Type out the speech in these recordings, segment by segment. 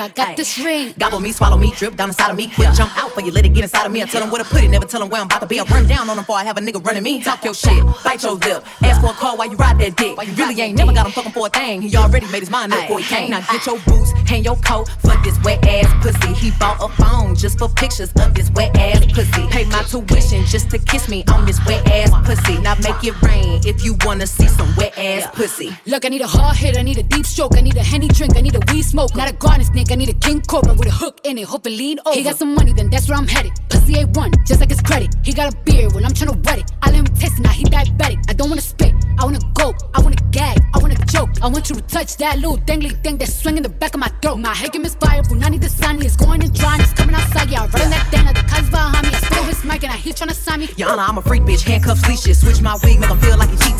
let me tell you, I got this ring. Gobble me, swallow me, drip down inside of me. Quick jump out for you, let it get inside of me. I tell them where to put it, never tell them where I'm about to be. I run down on them before I have a nigga running me. Talk your shit, bite your lip. For a call while you ride that dick. You really ain't never got him fucking for a thing. He already made his mind up before he came. Now get your boots, hang your coat for this wet ass pussy. He bought a phone just for pictures of this wet ass pussy. Pay my tuition just to kiss me on this wet ass pussy. Now make it rain if you wanna see some wet ass pussy. Look, I need a hard hit, I need a deep stroke, I need a henny drink, I need a weed smoke. Not a garden snake, I need a king cobra with a hook in it, hope it lean over. He got some money, then that's where I'm headed. Pussy A1, just like his credit. He got a beard when I'm tryna wet it. I let him taste it, now he diabetic. I don't wanna spit, want you to touch that little dangly thing that's swinging the back of my throat. My head can misfire, Punani the sunny is going and drying, it's coming outside. Yeah, I run that thing, the cuz behind me. I spill his mic and I hear tryna sign me. Honor, I'm a freak bitch, handcuffs, leashes. Switch my wig, make him feel like he cheating.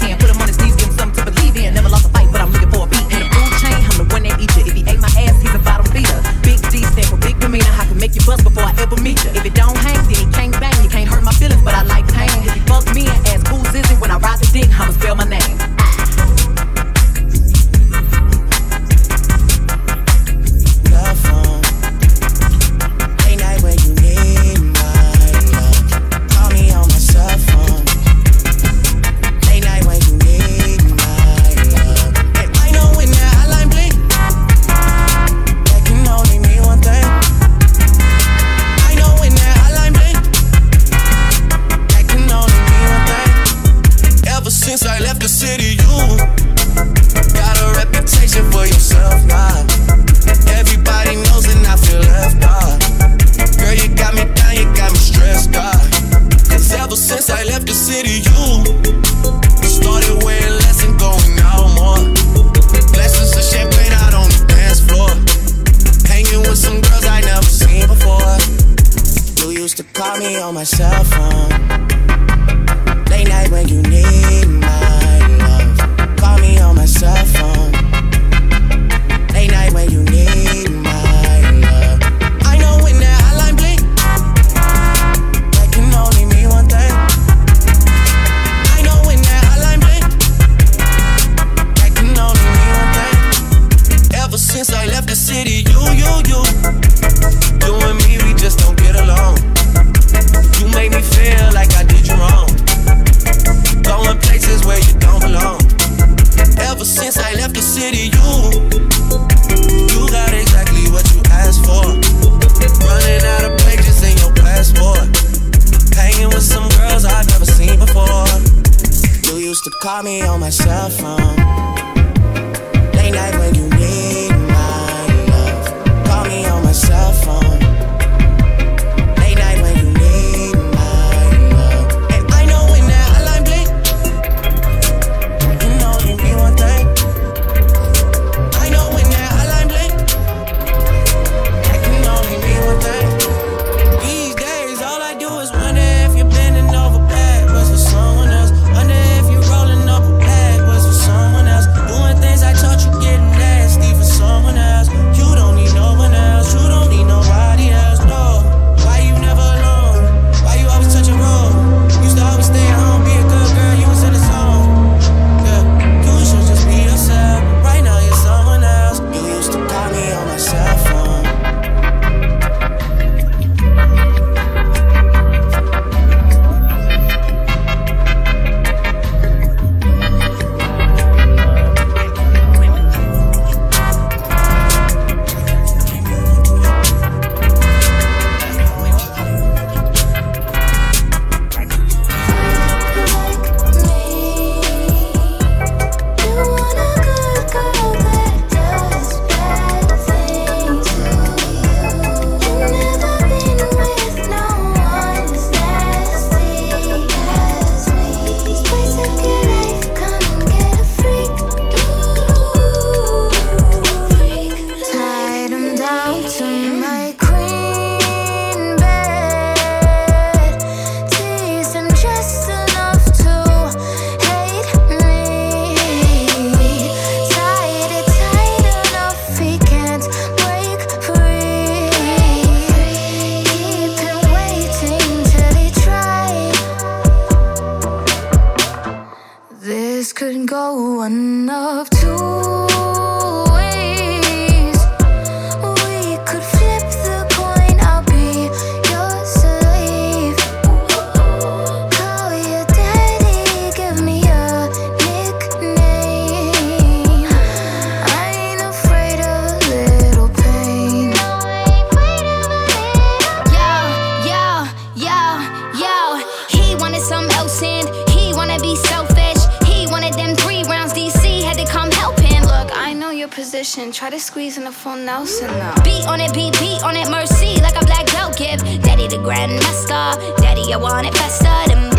Full Nelson now. Beat on it, beat, beat on it, mercy, like a black belt give. Daddy the grandmaster, daddy, I want it faster than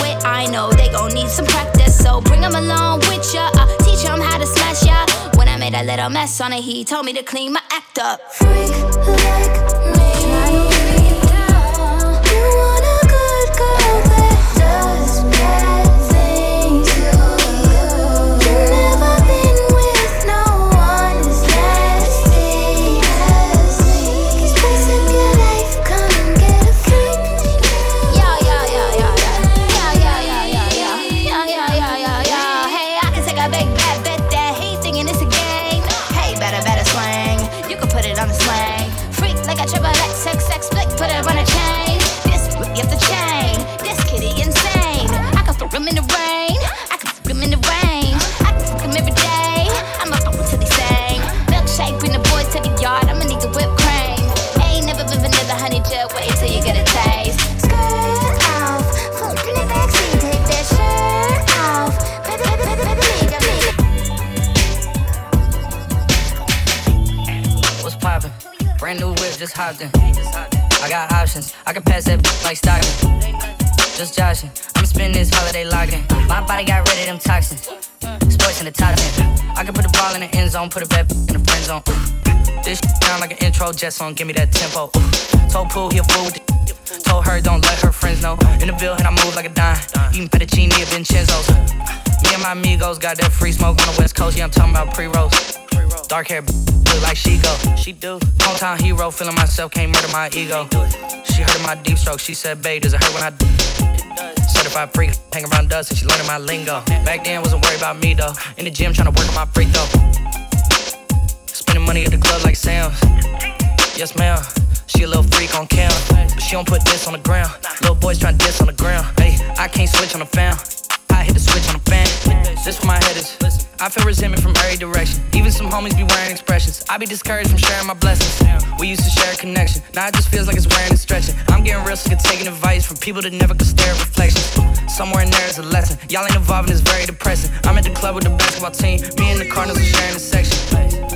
wit. I know they gon' need some practice, so bring 'em along with ya. Uh, teach 'em how to smash ya. When I made a little mess on it, he told me to clean my act up. Freak like hopped in. I got options, I can pass that like Stockton. Just joshing, I'm spending this holiday locking. My body got rid of them toxins. Sports in the top 10. I can put the ball in the end zone, put it back in the friend zone. This sound like an intro jet song, give me that tempo. Told Pooh he a fool with the Told her don't let her friends know. In the building, I move like a dime. Eating fettuccine at Vincenzo's. Me and my amigos got that free smoke on the west coast. Yeah, I'm talking about pre-rolls. Dark hair, look like she go. She do. Hometown hero, feeling myself, can't murder my ego. She heard of my deep stroke. She said, babe, does it hurt when I do? Certified freak, hang around dust and she learning my lingo. Back then, wasn't worried about me though. In the gym, trying to work on my freak though. Spending money at the club like Sam's. Yes, ma'am. She a little freak on cam, but she don't put this on the ground. Little boys trying to diss on the ground. Hey, I can't switch on the fam. I hit the switch on the fan. This where my head is. I feel resentment from every direction. Even some homies be wearing expressions. I be discouraged from sharing my blessings. We used to share a connection. Now it just feels like it's wearing and stretching. I'm getting real sick of taking advice from people that never could stare at reflections. Somewhere in there is a lesson. Y'all ain't evolving, it's very depressing. I'm at the club with the basketball team. Me and the Cardinals are sharing a section.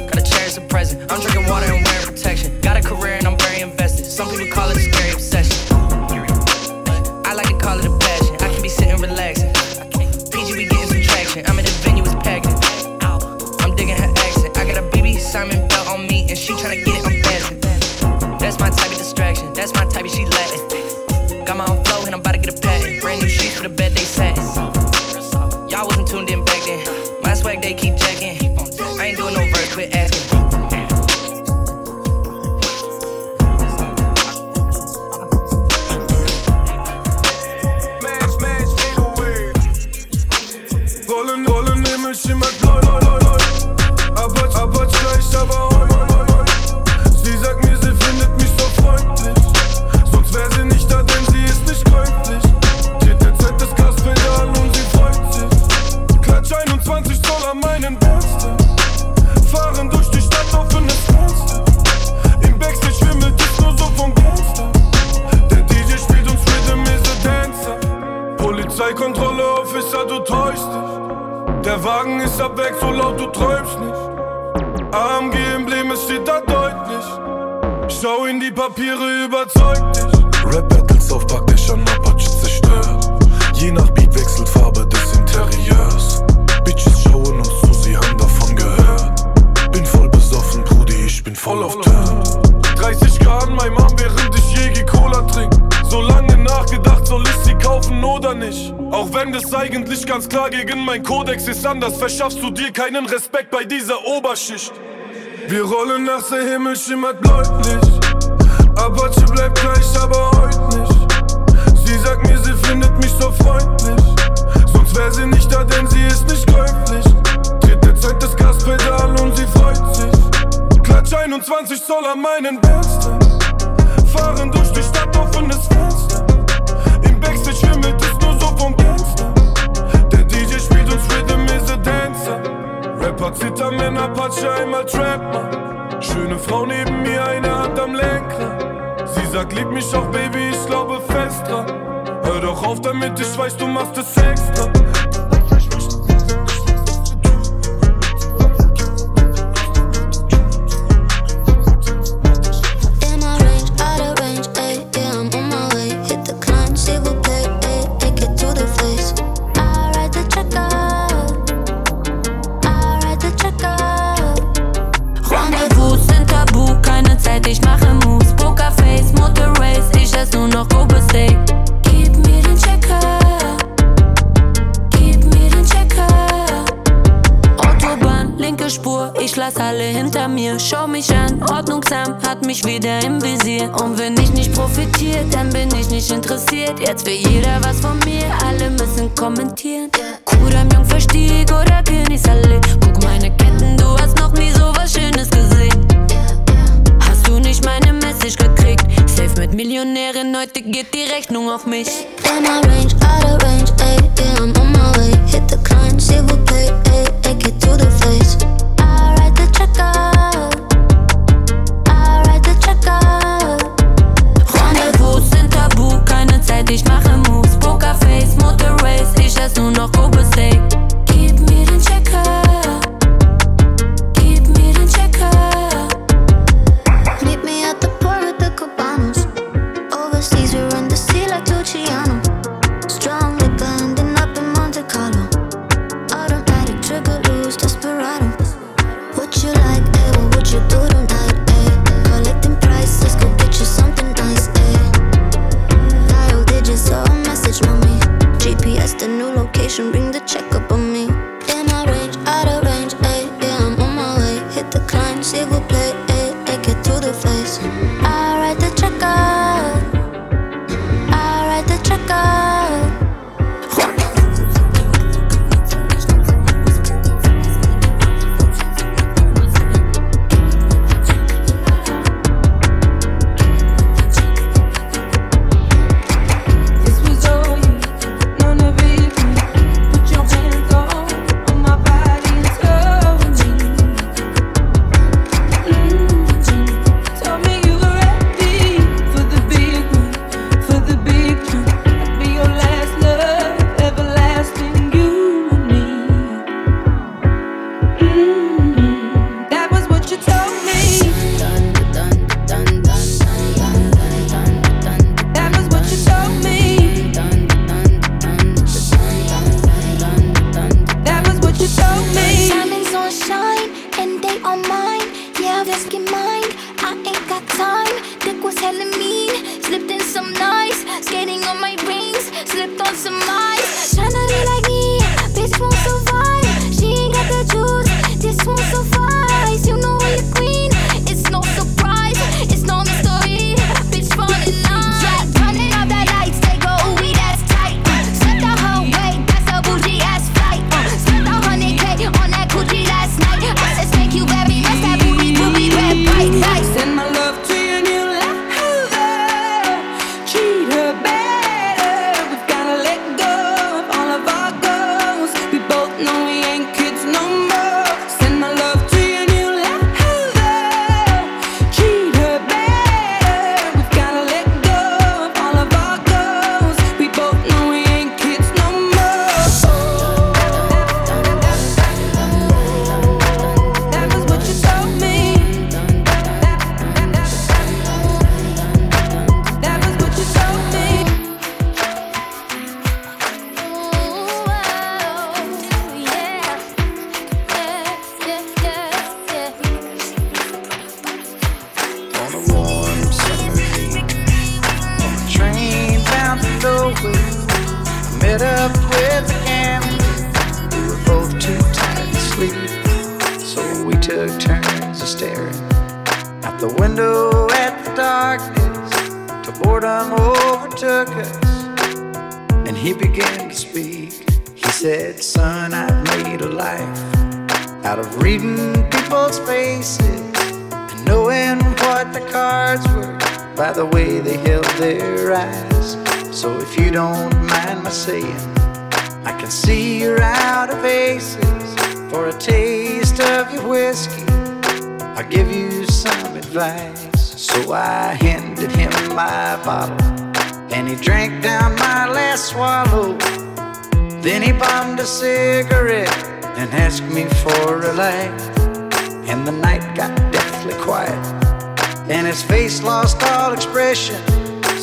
Gotta cherish the present. I'm drinking water and wearing protection. Got a career and I'm very invested. Some people call it a scary obsession. I like to call it a passion. I can be sitting relaxing. My type of distraction. That's my type of she Latin. Got my own flow, and I'm about to get a patent. Brand new sheets for the bed verschaffst du dir keinen Respekt bei dieser Oberschicht. Wir rollen nachts, der Himmel schimmert bläulich. Apache bleibt gleich, aber heute nicht. Sie sagt mir, sie findet mich so freundlich. Sonst wär sie nicht da, denn sie ist nicht käuflich. Dreht dezent das Gaspedal und sie freut sich. Klatsch 21 Zoll an meinen Bärsten. Fahren durch die Stadt, offenes Fenster. Wenn Apache einmal macht. Schöne Frau neben mir, eine Hand am Lenkrad. Sie sagt, lieb mich auch, Baby, ich glaube fest dran. Hör doch auf damit, ich weiß, du machst Jetzt will jeder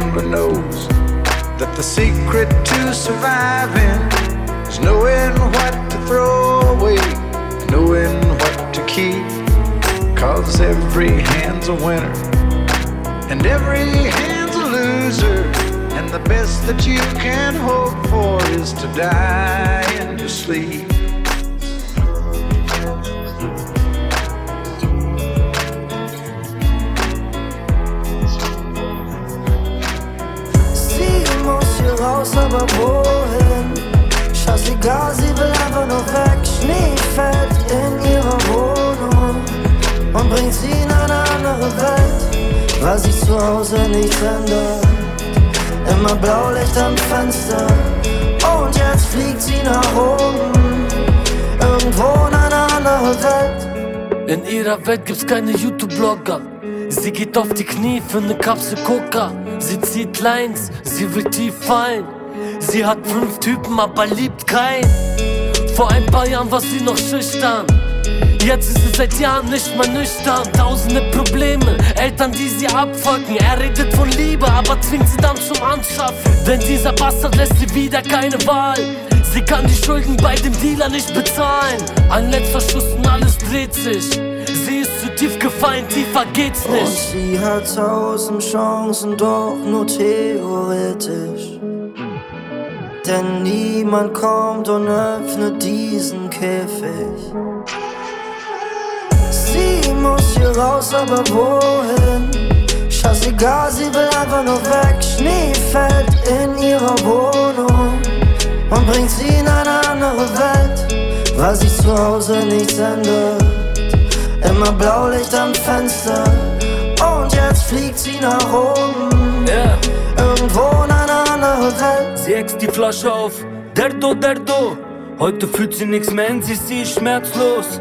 Every knows that the secret to surviving is knowing what to throw away, knowing what to keep. Cause every hand's a winner, and every hand's a loser. And the best that you can hope for is to die in your sleep. Raus, aber wohin? Scheißegal, sie will einfach nur weg. Schnee fällt in ihrer Wohnung und bringt sie in eine andere Welt, weil sich zu Hause nichts ändert. Immer Blaulicht am Fenster und jetzt fliegt sie nach oben, irgendwo in eine andere Welt. In ihrer Welt gibt's keine YouTube-Blogger. Sie geht auf die Knie für ne Kapsel Coca. Sie zieht Lines, sie will tief fallen. Sie hat fünf Typen, aber liebt keinen. Vor ein paar Jahren war sie noch schüchtern. Jetzt ist sie seit Jahren nicht mehr nüchtern. Tausende Probleme, Eltern, die sie abfucken. Er redet von Liebe, aber zwingt sie dann zum Anschaffen. Denn dieser Bastard lässt sie wieder keine Wahl. Sie kann die Schulden bei dem Dealer nicht bezahlen. Ein letzter Schuss und alles dreht sich. Tief gefallen, tiefer geht's Und nicht. sie hat tausend Chancen, doch nur theoretisch. Denn niemand kommt und öffnet diesen Käfig. Sie muss hier raus, aber wohin? Scheißegal, sie will einfach nur weg. Schnee fällt in ihrer Wohnung und bringt sie in eine andere Welt, weil sich zu Hause nichts ändert. Immer Blaulicht am Fenster und jetzt fliegt sie nach oben. Yeah. Irgendwo in einer anderen Welt. Sie ex die Flasche auf, der Do. Heute fühlt sie nichts mehr in sich, sie ist schmerzlos.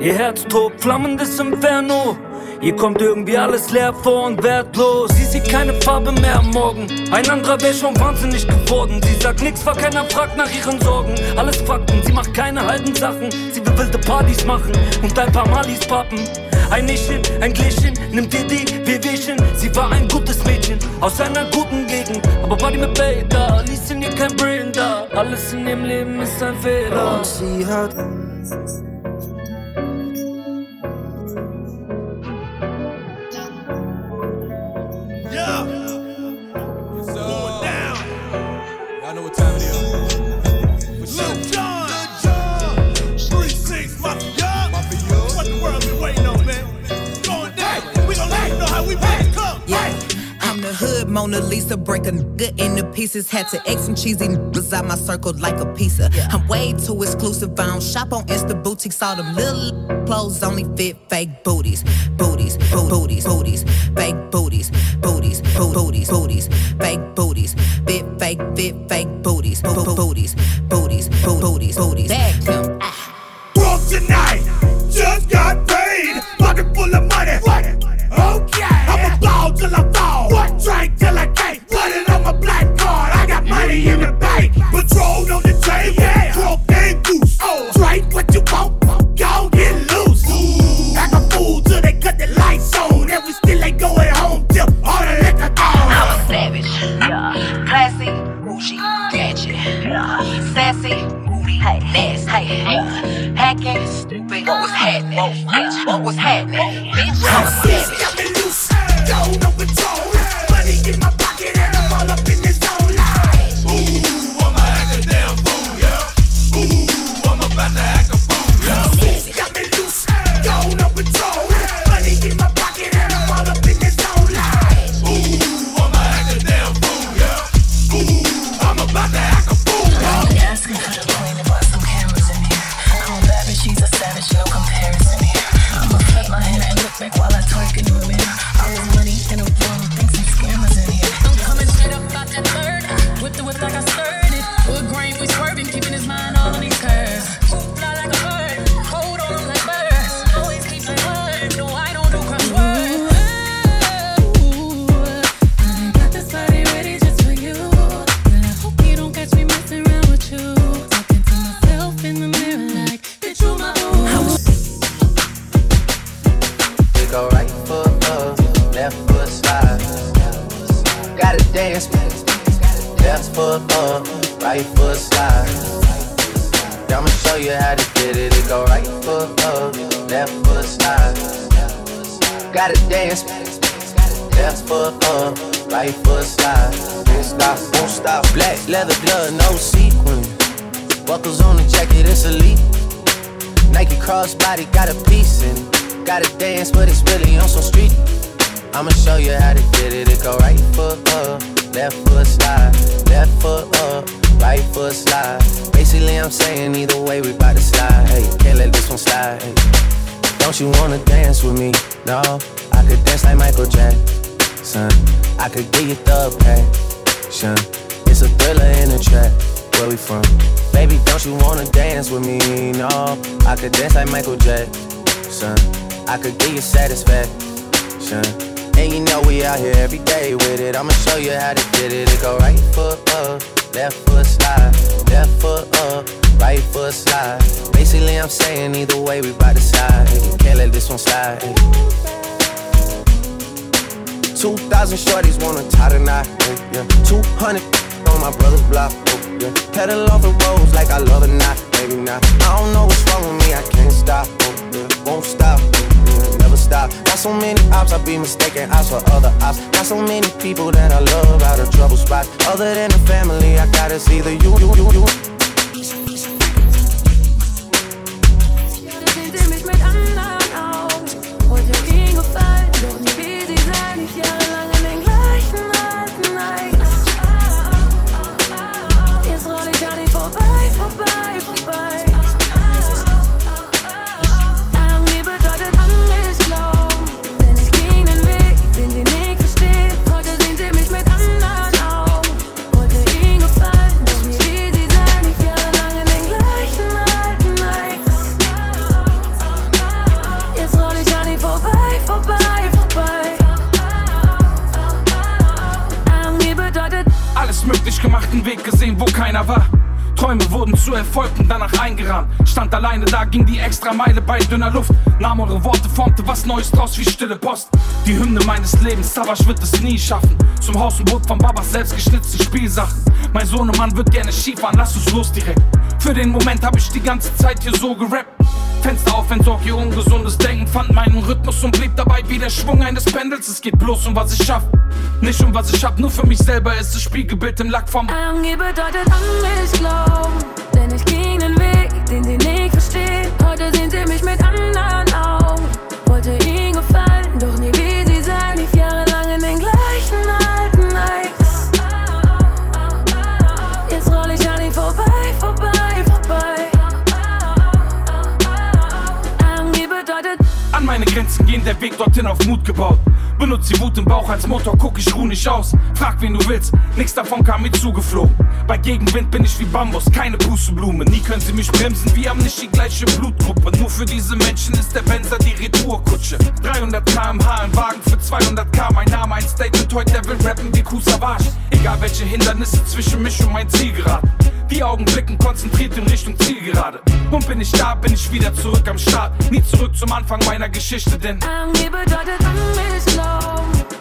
Ihr Herz tobt, flammendes Inferno. Ihr kommt irgendwie alles leer vor und wertlos. Sie sieht keine Farbe mehr am Morgen. Ein anderer wäre schon wahnsinnig geworden. Sie sagt nichts, weil keiner fragt nach ihren Sorgen. Alles Fakten, sie macht keine halben Sachen. Sie will wilde Partys machen und ein paar Malis pappen. Ein Nischchen, ein Gläschen, nimmt ihr die Wehwehchen. Sie war ein gutes Mädchen aus einer guten Gegend. Aber war die mit Beta, ließ sie ihr kein Brain da. Alles in ihrem Leben ist ein Fehler. Und sie hat Could Mona Lisa break a nigga into pieces? Had to X some cheesy niggas out my circle like a pizza. I'm way too exclusive. I don't shop on Insta boutiques. All them little clothes only fit fake booties. Booties, bo- booties, booties, fake booties, booties, bo- booties, booties, fake booties, fit fake, fit fake booties, bo- bo- booties, booties, bo- booties, booties. Back him. Ah. Tonight, just got paid, pocket full of money. Money in the bank, patrol on the table, yeah. propane goose. Oh, drink what you want. Hymne meines Lebens, Savas wird es nie schaffen. Zum Haus und Boot von Babas selbst geschnitzte Spielsachen. Mein Sohn und Mann wird gerne Skifahren, lass uns los direkt. Für den Moment hab ich die ganze Zeit hier so gerappt. Fenster auf, entsorg ihr ungesundes Denken. Fand meinen Rhythmus und blieb dabei wie der Schwung eines Pendels. Es geht bloß um was ich schaff, nicht um was ich hab. Nur für mich selber ist das Spiegelbild im Lack vom. Angie bedeutet an mich glauben, denn ich ging den Weg, den sie nicht verstehen. Heute sehen sie mich mit Der Weg dorthin auf Mut gebaut. Benutzt die Wut im Bauch als Motor, guck ich ruh nicht aus. Frag wen du willst, nix davon kam mir zugeflogen. Bei Gegenwind bin ich wie Bambus, keine Pusteblume. Nie können sie mich bremsen, wir haben nicht die gleiche Blutgruppe. Nur für diese Menschen ist der Benzer die Retourkutsche. 300 km/h im Wagen für 200 k. Mein Name, ein Statement, heute der will rappen wie Kusavage. Egal welche Hindernisse zwischen mich und mein Ziel geraten. Die Augen blicken konzentriert in Richtung Zielgerade. Und bin ich da, bin ich wieder zurück am Start. Nie zurück zum Anfang meiner Geschichte, denn Angie bedeutet Unmisslung.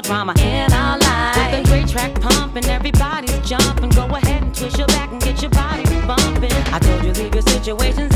more drama in our life, With the great track pumping, everybody's jumping. Go ahead and twist your back and get your body bumping. I told you leave your situations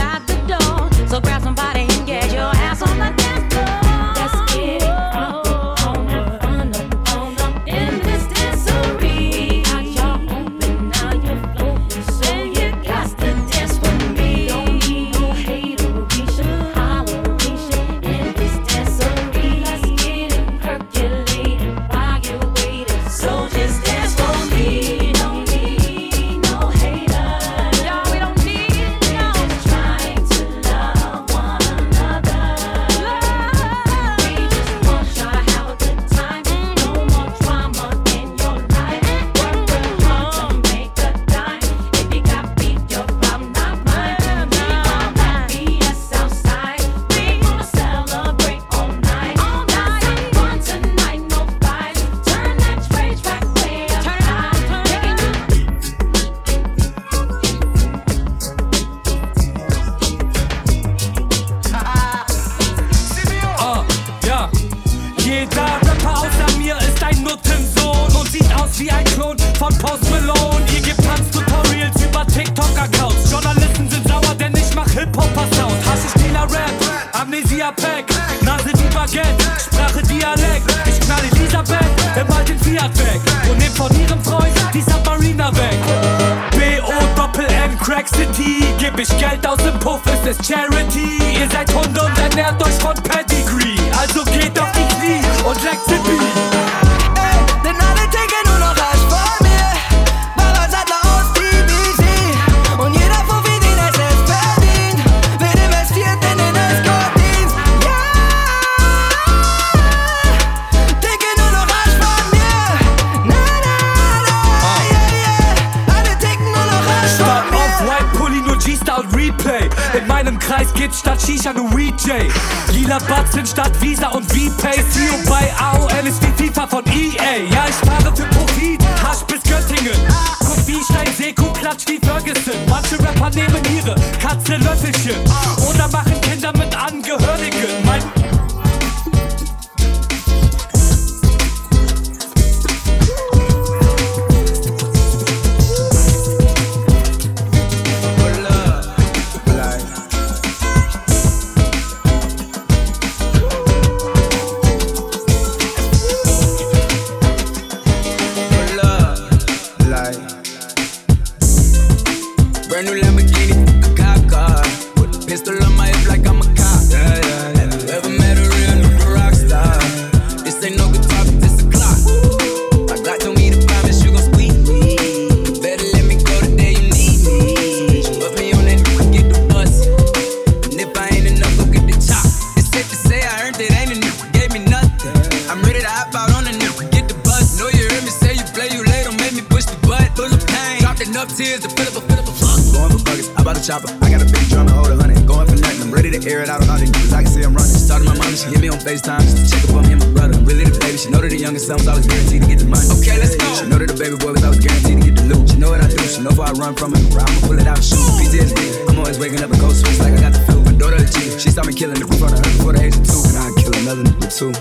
picking up a ghost face like I got the flu. My daughter a G, she saw me killing the roof on her before the age of two. And I kill another nigga too.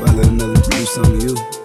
Well, I let another do something to you.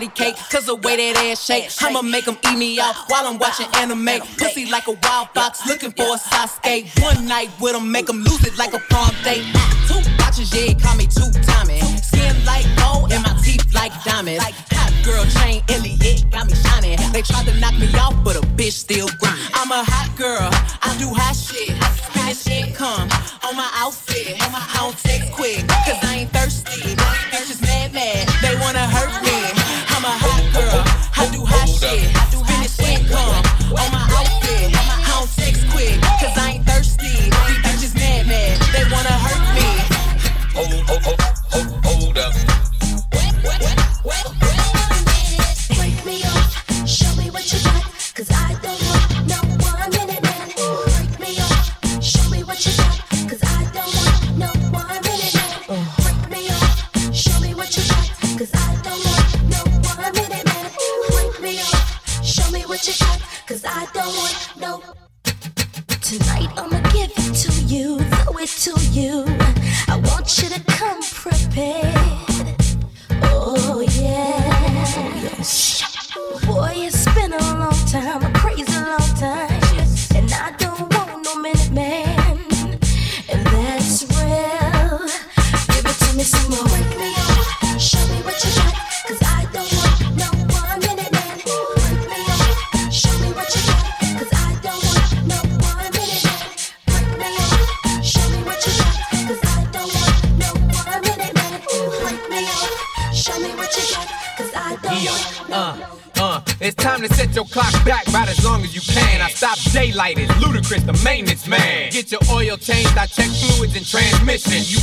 patty cake, cause the way that ass shake, I'ma make them eat me out while I'm watching anime. Pussy like a wild fox, looking for a Sasuke. One night with them, make them lose it like a prom date. Cause I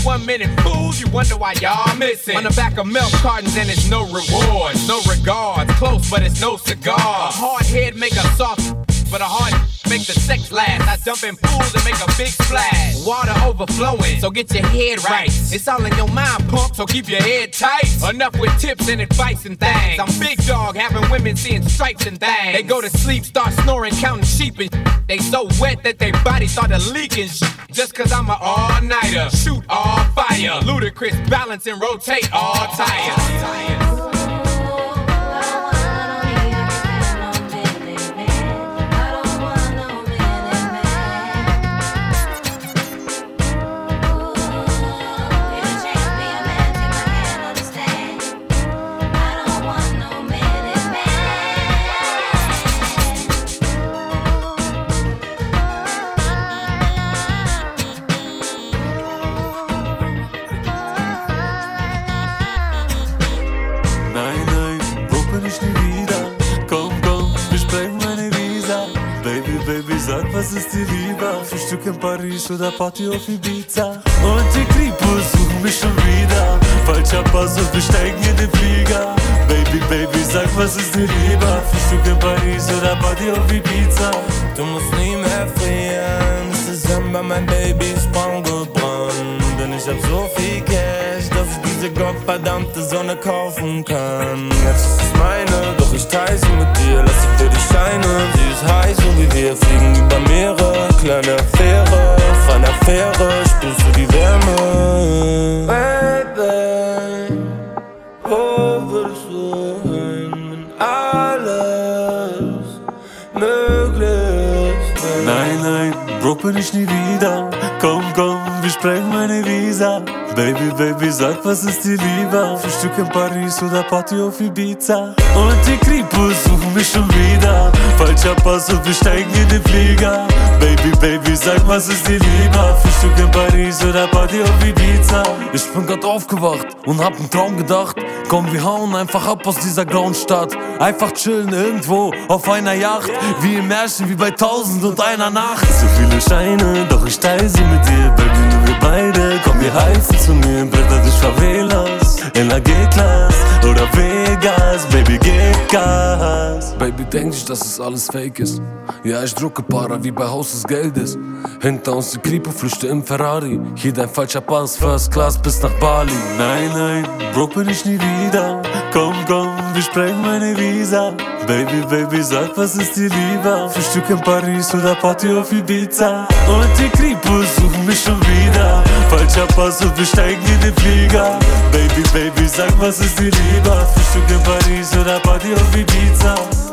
one minute fools, you wonder why y'all missing. On the back of milk cartons and it's no rewards, no regards. Close, but it's no cigars. overflowing. So get your head right. It's all in your mind, punk, so keep your head tight. Enough with tips and advice and things. I'm big dog, having women seeing stripes and things. They go to sleep, start snoring, counting sheep and They so wet that their bodies started leaking Just cause I'm an all-nighter, shoot all fire. Ludacris balance and rotate all tires. Sag, was ist dir lieber? Frühstück in Paris oder Party auf Ibiza? Und die Kripos suchen mich schon wieder. Falscher Pass und wir steigen in den Flieger. Baby, Baby, sag, was ist dir lieber? Frühstück in Paris oder Party auf Ibiza? Du musst nie mehr frieren. Dezember, mein Baby ist Brand ich hab so viel Cash, dass ich diese gottverdammte Sonne kaufen kann. Jetzt ist es meine, doch ich teile sie mit dir, lass sie für dich scheinen. Sie ist heiß, so wie wir fliegen über Meere. Kleine Affäre, feine Affäre, spürst du die Wärme? Baby, oh. Guck mich nie wieder, komm, komm, wir sprengen meine Visa. Baby, Baby, sag, was ist die Liebe? Frühstück in Paris oder Party auf Ibiza. Und die Kripos suchen mich schon wieder. Falscher Pass und wir steigen in den Flieger. Baby, Baby, sag, was ist dir lieber? Frühstück in Paris oder Party auf Ibiza? Ich bin grad aufgewacht und hab einen Traum gedacht. Komm, wir hauen einfach ab aus dieser grauen Stadt. Einfach chillen irgendwo auf einer Yacht. Wie im Märchen, wie bei tausend und einer Nacht. So viele Scheine, doch ich teile sie mit dir, Baby, wir beide. Komm, wir heizen zu mir, Bretter durch Favelas. In la G-Class oder Vegas, Baby, gib Gas. Baby, denk nicht, dass es alles fake ist. Ja, ich drucke Para wie bei Haus des Geldes. Hinter uns die Kripo flüchte im Ferrari. Hier dein falscher Pass, First Class bis nach Bali. Nein, nein, Broke bin ich nie wieder. Komm, komm, wir sprengen meine Visa. Baby, baby, zac pa se stiliva. Fi shtu kem par një suda pati o fi bica Unë ti kri për me shumë vida. Fal qa pasu për shtajk një një pliga Baby, baby, zac pa se stiliva. Fi shtu kem par një suda pati o fi bica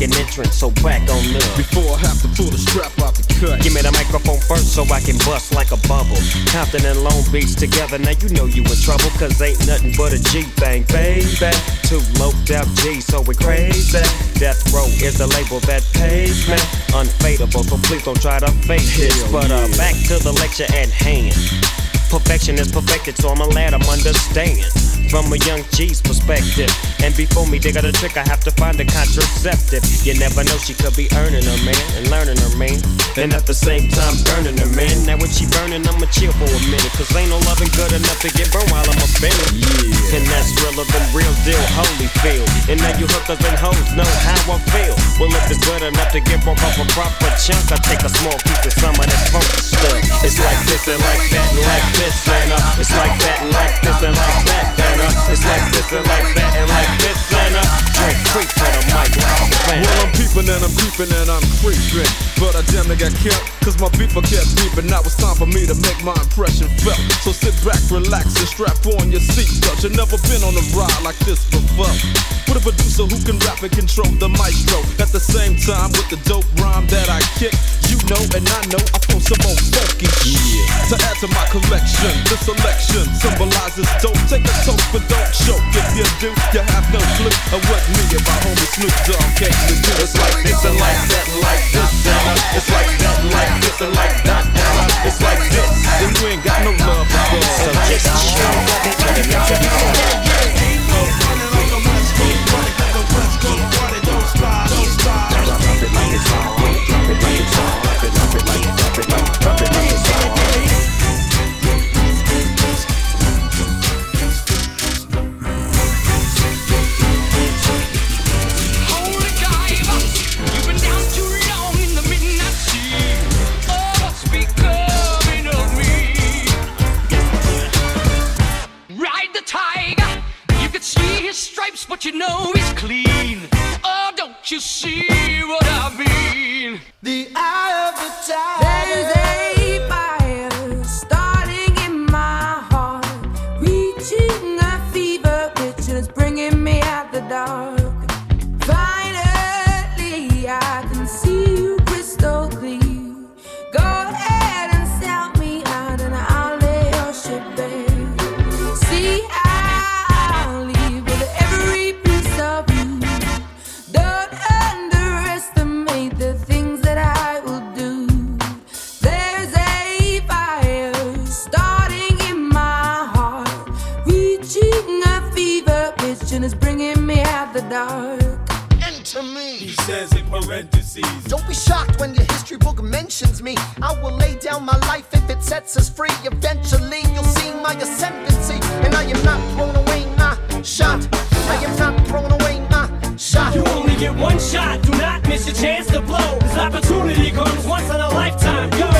ready to make an entrance. So back on up. Before I have to pull the strap out the cut. Give me the microphone first so I can bust like a bubble. Compton and Long Beach together, now you know you in trouble. Cause ain't nothing but a G thing, baby. Two low, out G, so we crazy. Death Row is the label that pays me. Unfadable, so please don't try to fake this. But uh, back to the lecture at hand. Perfection is perfected, so I'ma let 'em understand. From a young G's perspective. And before me they got a trick, I have to find a contraceptive. You never know, she could be earning her man and learning her man. And at the same time, burning her man. Now when she burning, I'ma chill for a minute. Cause ain't no loving good enough to get burned while I'm a spinning. Yeah. And that's realer than real deal, holy feel. And now you hookers and hoes know how I feel. Well, if it's good enough to get broke off a proper chunk, I take a small piece of some of that funky stuff. It's like this and like that and like this and uh, it's like that and like this and like that and uh, it's like this and like that and like this and uh, drink creep to the mic like a. Well, I'm peeping and I'm creeping and I'm creeping. But I damn got killed, cause my beeper kept beeping. Now it's time for me to make my impression felt. So sit back, relax, and strap on your seatbelt. You've never been on a ride like this before. With a producer who can rap and control the maestro. At the same time, with the dope rhyme that I kick, you know and I know I throw some more funky shit. To add to my collection, this selection symbolizes dope. Take a toke, but don't choke. If you do, you have no clue of what me and my homie Snoop Dogg came to do. It's like this and like that and like this and it's like and like this and like that. Uh, it's like this. And you ain't got no love for. So just Ride fever pitch, and it's bringing me out the dark. Enter me. He says in parentheses. Don't be shocked when your history book mentions me. I will lay down my life if it sets us free. Eventually, you'll see my ascendancy. And I am not thrown away, not shot. I am not throwing away my shot. You only get one shot, do not miss your chance to blow. This opportunity comes once in a lifetime. Go.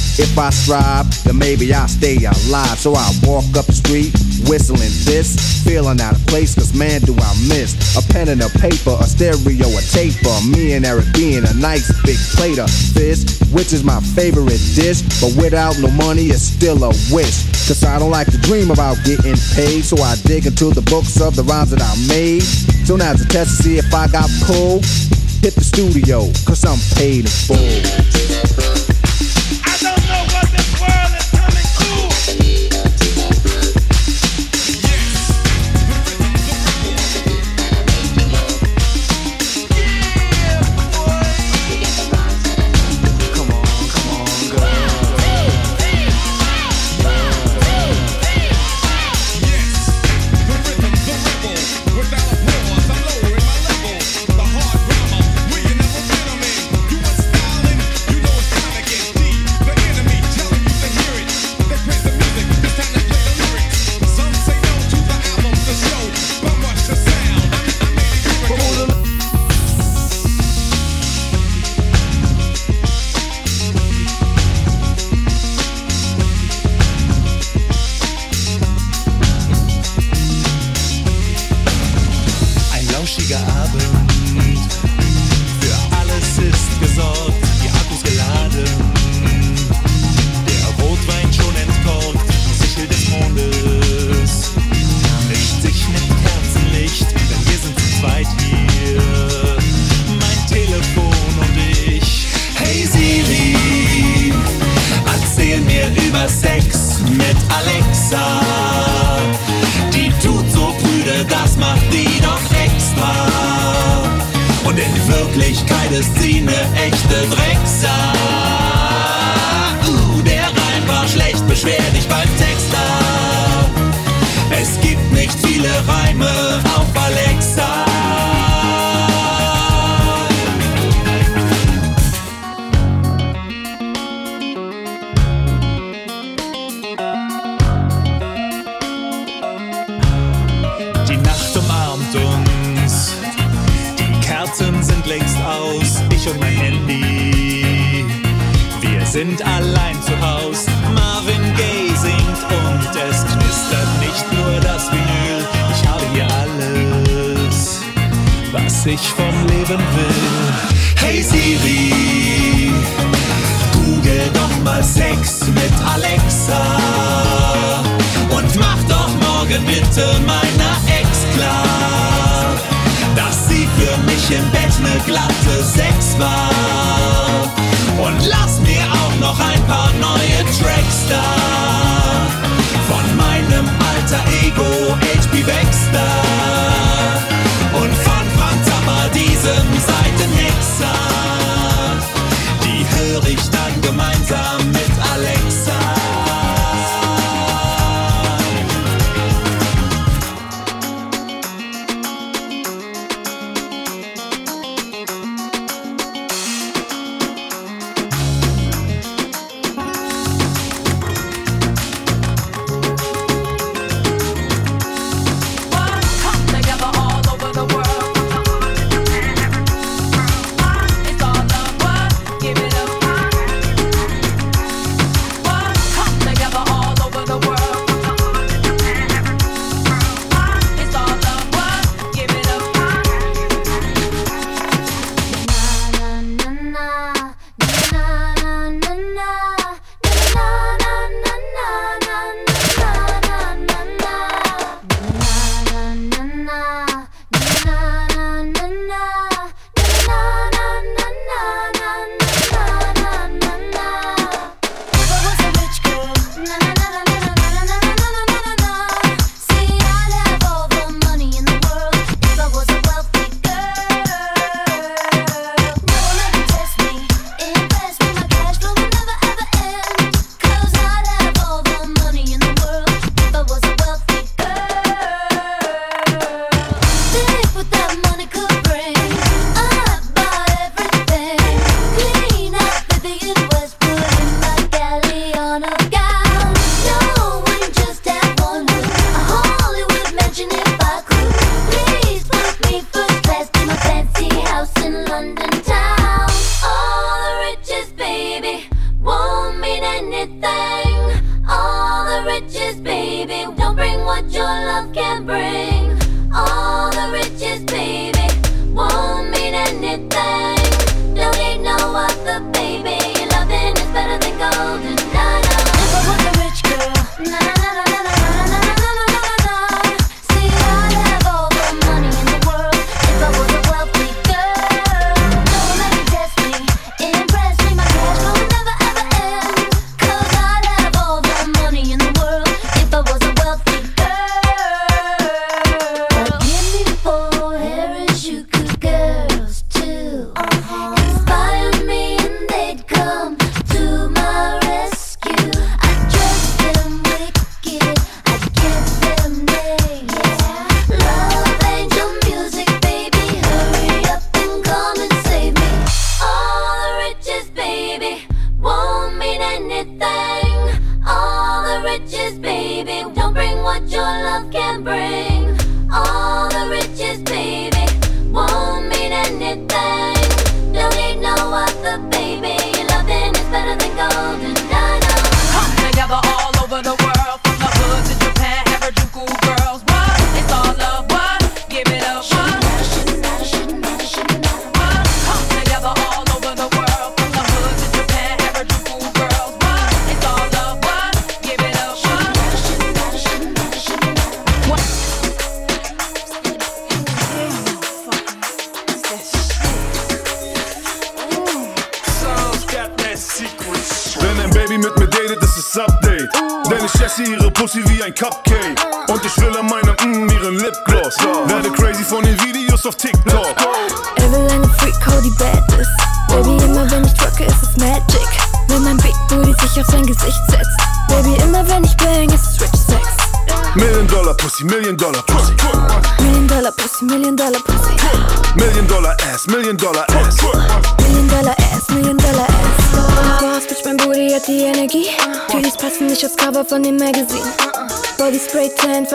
If I strive, then maybe I'll stay alive. So I walk up the street, whistling this, feeling out of place, cause man, do I miss a pen and a paper, a stereo, a tape, taper. Me and Eric being a nice big plate of fish, which is my favorite dish. But without no money, it's still a wish. Cause I don't like to dream about getting paid, so I dig into the books of the rhymes that I made. So now's a test to see if I got pulled. Hit the studio, cause I'm paid in full.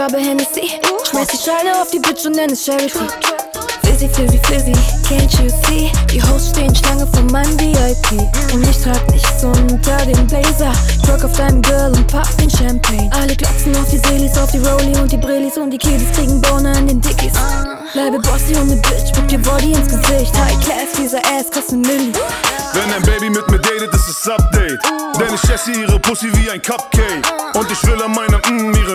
habe Hennessy. Schmeiß die Scheide auf die Bitch und nenne es Charity. Fizzy, fizzy, fizzy, can't you see? Die Hosts stehen Schlange vor meinem VIP. Und ich trag nichts unter dem Blazer. Drück auf deinem Girl und pop den Champagne. Alle klopfen auf die Seelis, auf die Rolli und die Brillis. Und die Kiddies kriegen Bohnen an den Dickies. Bleibe bossy und ne Bitch, pop dir Body ins Gesicht. High Class, dieser Ass kostet Milli. Wenn ein Baby mit mir datet, ist es Update. Denn ich esse ihre Pussy wie ein Cupcake. Und ich will an meiner Mmm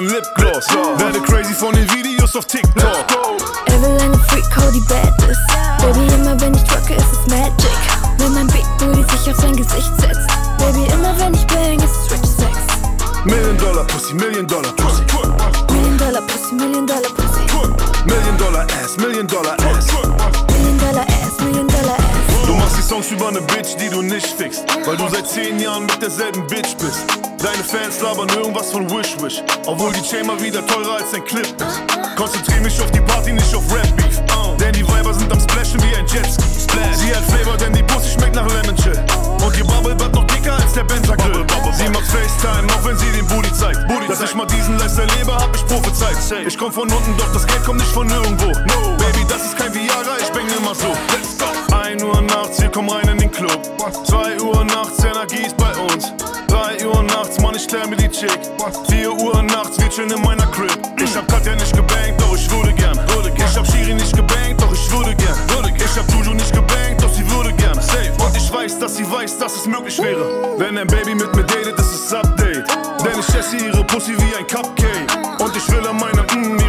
labern irgendwas von Wish Wish. Obwohl die Chain mal wieder teurer als ein Clip ist. Konzentrier mich auf die Party, nicht auf Rap Beef. Denn die Weiber sind am Splashen wie ein Jetski. Sie hat Flavor, denn die Pussy schmeckt nach Lemon Chill. Und ihr Bubble wird noch dicker als der Benzer Sie macht FaceTime, auch wenn sie den Booty zeigt. Booty Dass ich mal diesen Lifestyle lebe, hab ich prophezeit. Ich komm von unten, doch das Geld kommt nicht von irgendwo. No. Baby, das ist kein Viagra, ich bin immer so. chillen in meiner Crib. Ich hab Katja nicht gebankt, doch ich würde gern. Ich hab Shiri nicht gebankt, doch ich würde gern. Ich hab Juju nicht gebankt, doch sie würde gern. Safe. Und ich weiß, dass sie weiß, dass es möglich wäre. Wenn ein Baby mit mir datet, ist es Update. Denn ich esse ihre Pussy wie ein Cupcake. Und ich will an meiner Mmm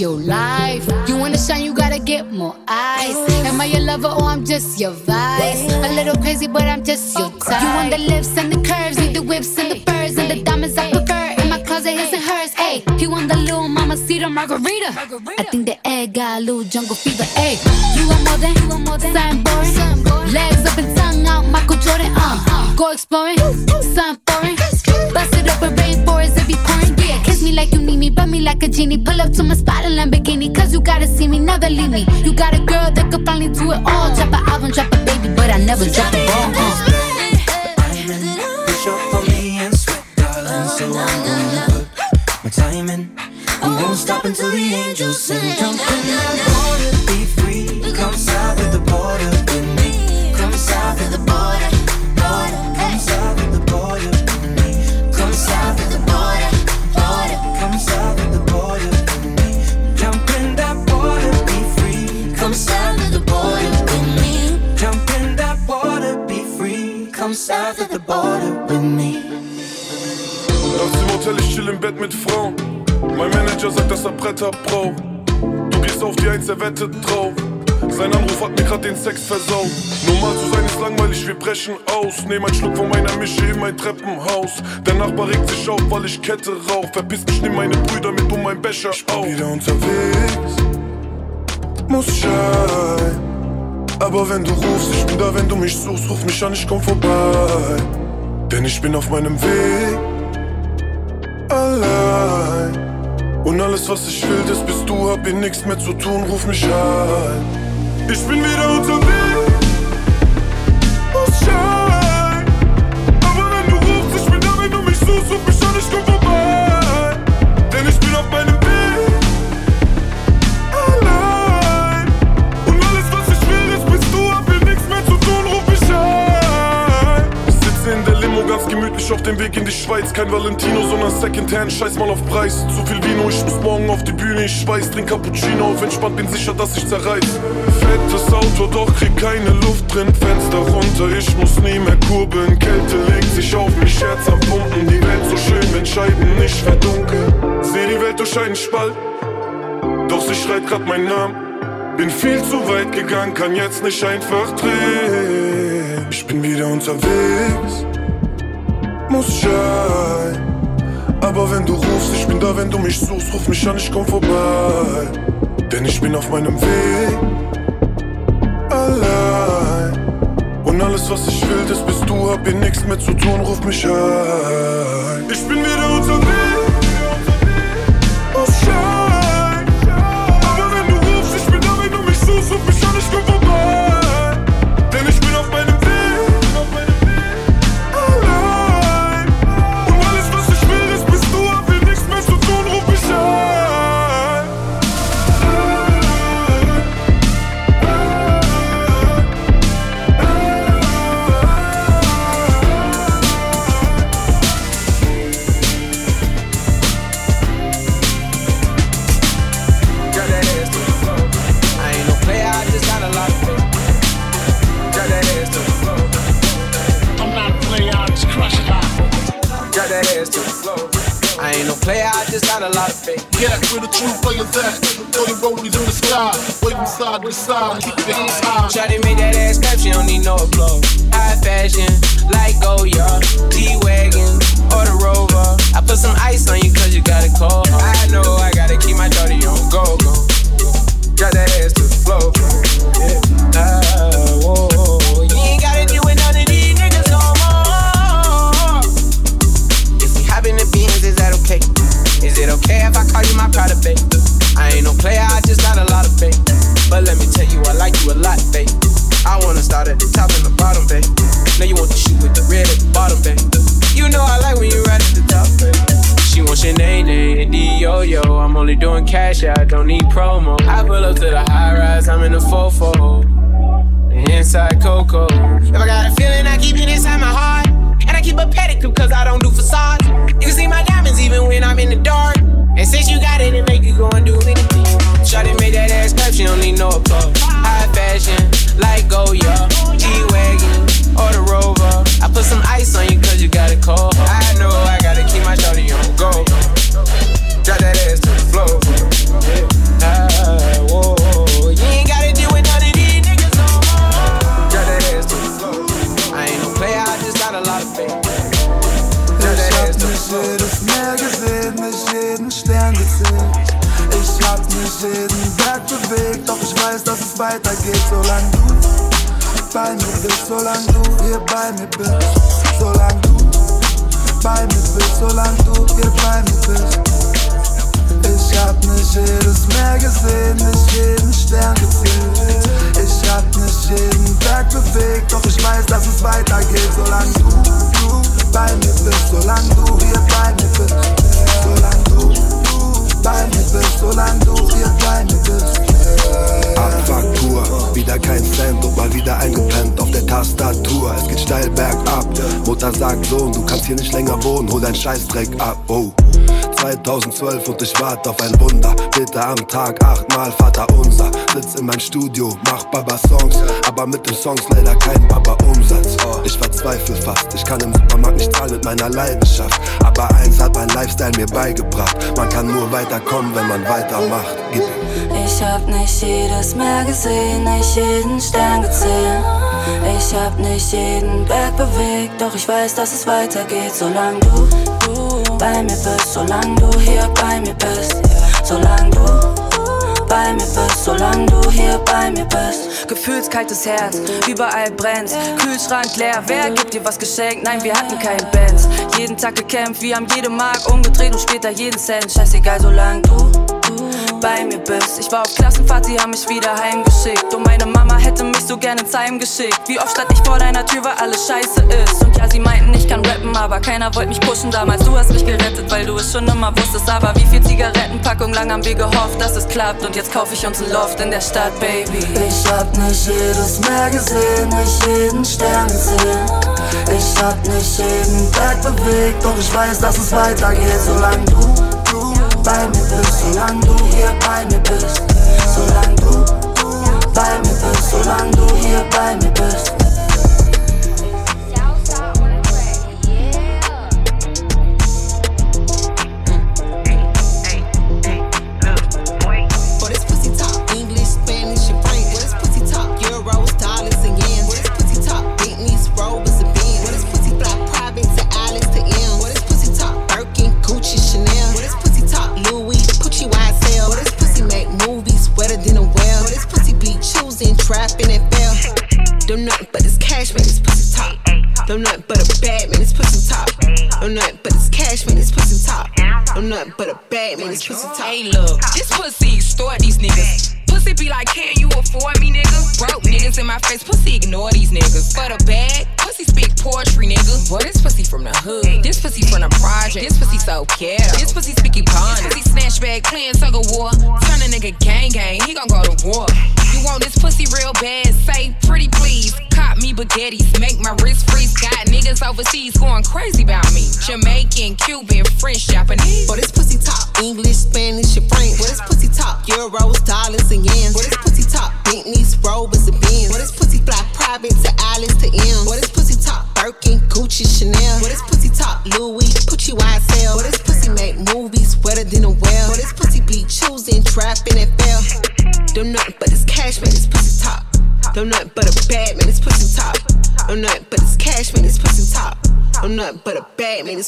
your life. You wanna shine, you gotta get more eyes. Am I your lover or I'm just your vice? A little crazy, but I'm just your type. You want the lips and cedar margarita. I think the egg got a little jungle fever. Ayy, you want more than, you want more than something boring. Legs up and tongue out, Michael Jordan. Uh, go exploring, something foreign. Bust it open, rainforest, it be pouring. Yeah, kiss me like you need me, rub me like a genie. Pull up to my spot in Lamborghini, cause you gotta see me, never leave me. You got a girl that could finally do it all. Drop an album, drop a baby, but I never drop the ball. Uh. Won't stop until the angels sing. Jump in that water, be free. Come south of the border with me. Come south of the border, border. Come south of the border with me. Come south of the border, border. Come south of the border with me. Jump in that water, be free. Come south of the border with me. Jump in that water, be free. Come south of the border with me. Nachts im Hotel, ich chill im Bett mit Frauen. Mein Manager sagt, dass er Bretter braucht. Du gehst auf die Eins, er wettet drauf. Sein Anruf hat mir grad den Sex versaut. Normal zu sein ist langweilig, wir brechen aus. Nehm einen Schluck von meiner Mische in mein Treppenhaus. Der Nachbar regt sich auf, weil ich Kette rauch. Verpiss mich, nimm meine Brüder mit um mein Becher ich auf. wieder unterwegs, muss schein. Aber wenn du rufst, ich bin da, wenn du mich suchst, ruf mich an, ich komm vorbei. Denn ich bin auf meinem Weg, allein. Und alles, was ich will, das bist du, hab hier nichts mehr zu tun, ruf mich an. Ich bin wieder unterwegs, muss schein. Aber wenn du rufst, ich bin da, wenn du mich suchst, ruf mich an, ich komm gemütlich auf dem Weg in die Schweiz. Kein Valentino, sondern Secondhand, scheiß mal auf Preis. Zu viel Vino, ich muss morgen auf die Bühne. Ich schweiß, trink Cappuccino auf entspannt, bin sicher, dass ich zerreiß. Fettes Auto, doch krieg keine Luft drin. Fenster runter, ich muss nie mehr kurbeln. Kälte legt sich auf mich, Herz am Pumpen. Die Welt so schön, wenn Scheiben nicht verdunkeln. Seh die Welt durch einen Spalt, doch sie schreit grad meinen Namen. Bin viel zu weit gegangen, kann jetzt nicht einfach drehen. Ich bin wieder unterwegs, muss schein. Aber wenn du rufst, ich bin da, wenn du mich suchst, ruf mich an, ich komm vorbei. Denn ich bin auf meinem Weg allein. Und alles, was ich will, das bist du. Hab hier nichts mehr zu tun, ruf mich ein. Ich bin wieder unterwegs. Player, I just got a lot of faith. Yeah, where the true players at? Throw your rollies in the sky, waving side to side, keep your hands high. Shawty made that ass clap, she don't need no applause. High fashion, like Goyard, G-Wagon, or the Rover. I put some ice on you cause you got it cold. I know I gotta keep my dirty on go, go. Drop that ass to the floor. Yeah. Ah, okay if I call you my babe? I ain't no player, I just got a lot of faith. But let me tell you, I like you a lot, babe. I wanna start at the top and the bottom, babe. Now you want to shoot with the red at the bottom, babe. You know I like when you right at the top, babe. She wants your name, name, yo yo. I'm only doing cash, I don't need promo. I pull up to the high rise, I'm in the fofo. Inside Coco. If I got a feeling, I keep it inside my heart. And I keep a pedicure cause I don't do facades. You can see my diamonds even when I'm in the dark. And since you got it, it make you go and do anything. Shawty made that ass clap, she don't need no applause. High fashion, like Goyard, G-Wagon, or the Rover. I put some ice on you cause you got it cold. I know I gotta keep my shawty on go. Drop that ass to the floor. Ah, whoa. Ich hab nicht jeden Berg bewegt, doch ich weiß, dass es weitergeht, solange du bei mir bist, solange du hier bei mir bist, solange du bei mir bist, solange du hier bei mir bist. Ich hab nicht jedes Meer gesehen, nicht jeden Stern gezählt. Ich hab nicht jeden Berg bewegt, doch ich weiß, dass es weitergeht, solange du, du bei mir bist, solange du hier bei mir bist, solange du bei mir bist, solange du hier mir bist. Abfuck pur, wieder kein Cent und mal wieder eingepennt auf der Tastatur. Es geht steil bergab. Mutter sagt Sohn, du kannst hier nicht länger wohnen, hol dein Scheißdreck ab. Oh. 2012 und ich warte auf ein Wunder. Bitte am Tag achtmal Vater unser. Sitz in mein Studio, mach Baba Songs, aber mit den Songs leider kein Baba Umsatz. Ich verzweifle fast, ich kann im Supermarkt nicht zahlen mit meiner Leidenschaft. Aber eins hat mein Lifestyle mir beigebracht: Man kann nur weiterkommen, wenn man weitermacht. Ich hab nicht jedes Meer gesehen, nicht jeden Stern gezählt. Ich hab nicht jeden Berg bewegt, doch ich weiß, dass es weitergeht, solange du, du bei mir bist, solange du hier bei mir bist, solange du bei mir bist, solange du hier bei mir bist. Gefühlskaltes Herz, überall brennt. Kühlschrank leer, wer gibt dir was geschenkt? Nein, wir hatten kein Benz. Jeden Tag gekämpft, wir haben jede Mark umgedreht und später jeden Cent. Scheißegal, solange du bei mir bist. Ich war auf Klassenfahrt, sie haben mich wieder heimgeschickt. Und meine Mama hätte mich so gerne ins Heim geschickt. Wie oft stand ich vor deiner Tür, weil alles scheiße ist. Und ja, sie meinten, ich kann rappen, aber keiner wollte mich pushen damals. Du hast mich gerettet, weil du es schon immer wusstest. Aber wie viel Zigarettenpackung lang haben wir gehofft, dass es klappt. Und jetzt kauf ich uns ein Loft in der Stadt, Baby. Ich hab nicht jedes Meer gesehen, nicht jeden Stern gesehen. Ich hab nicht jeden Berg bewegt, doch ich weiß, dass es weitergeht, solange du bei mir bist, solange du hier bei mir bist, solange du, bei mir bist, solange du hier bei mir bist.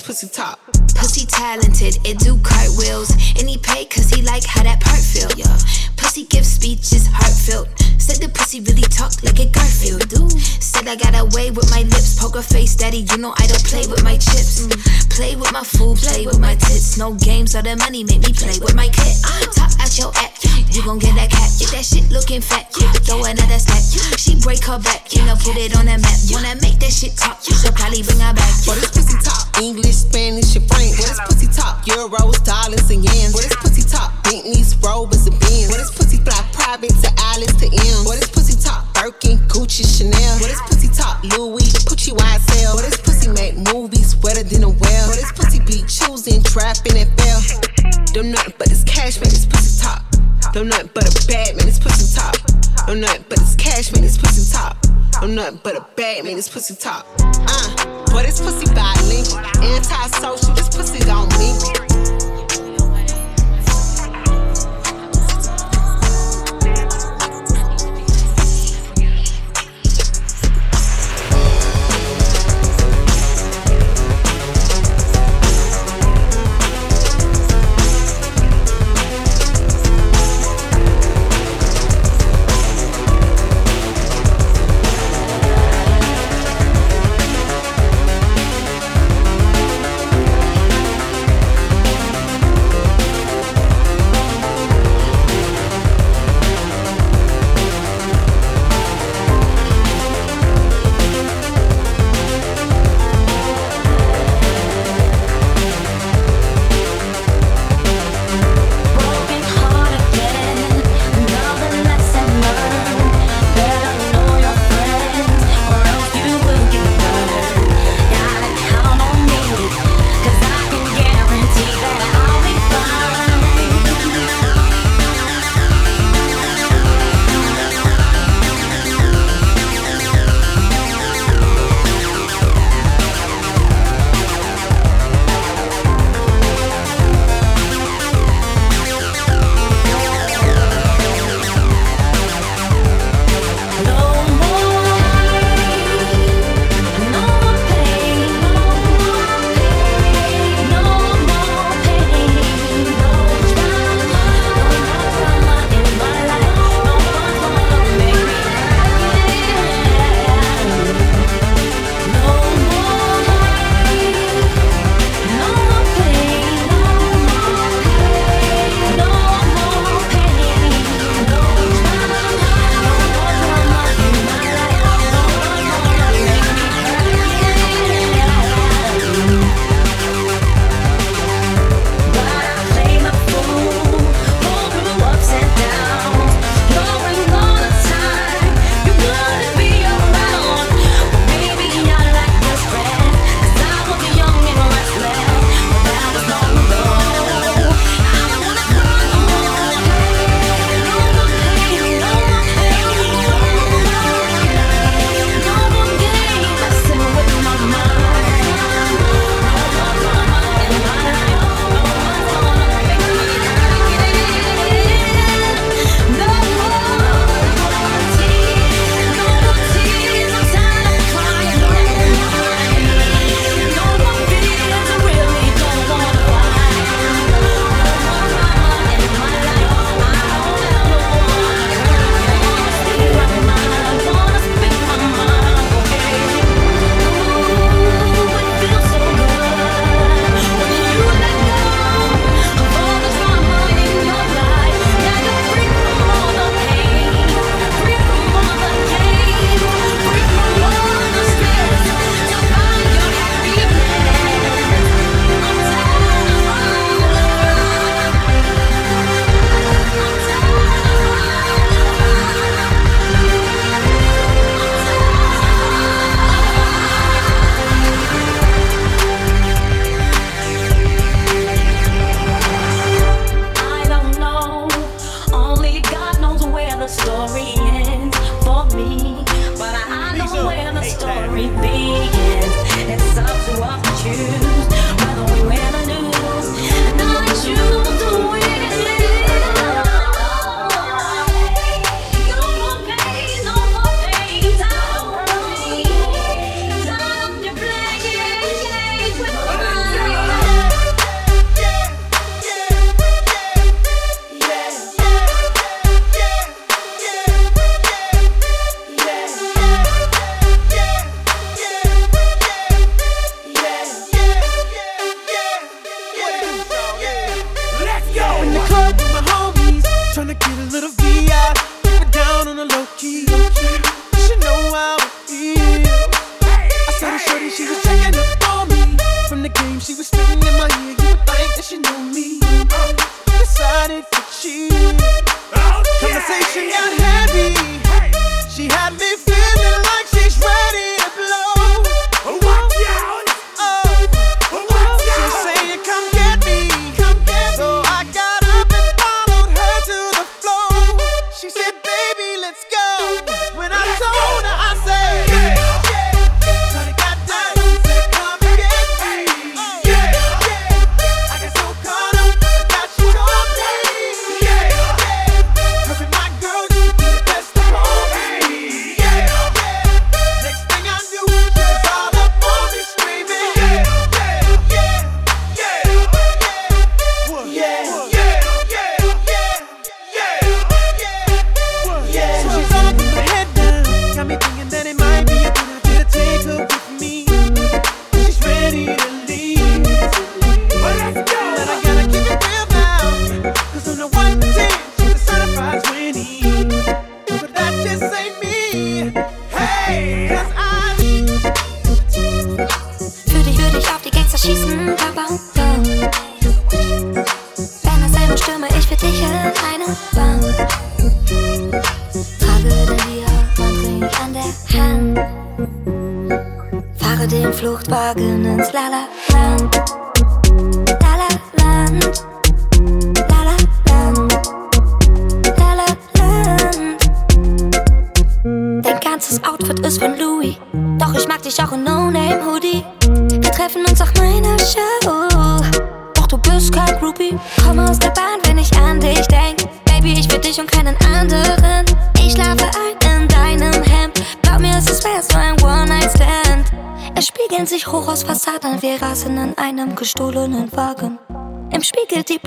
Pussy top. Pussy talented, it do cartwheels. And he pay cause he like how that part feel. Yeah. Pussy give speeches heartfelt. Said the pussy really talk like a Garfield. Do. Said I got away with my lips. Poker face, daddy, you know I don't play with my chips. Play with my food, play with my tits. No games or the money make me play with my kid. Ah, top out your app, you gon' get that cat. Get that shit looking fat, throw another stack. She break her back, you know, put it on the map. Wanna make that shit talk, should probably bring her back. Boy, this pussy top. English, Spanish, and French. Boy, this pussy top. Euros, dollars, and yens. Boy, this pussy top. Bentleys, Rovers, and Benz. Boy, this pussy private to Alice to M. Boy, this pussy top. Birkin, Gucci, Chanel. Boy, this pussy top. Louis, Pucci, YSL. Boy, this pussy make movies wetter than a well. Boy, this pussy be choosing, trapping, and fail. Them nothing but this cash, man, this pussy top. Them nothing but a bad man, this pussy top. I'm nothing but this cash, man, this pussy top. I'm nothing but a bad man, this pussy top. Uh, boy, this pussy violent, anti-social, this pussy on me.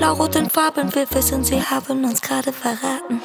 blau-roten Farben. Wir wissen, sie haben uns gerade verraten.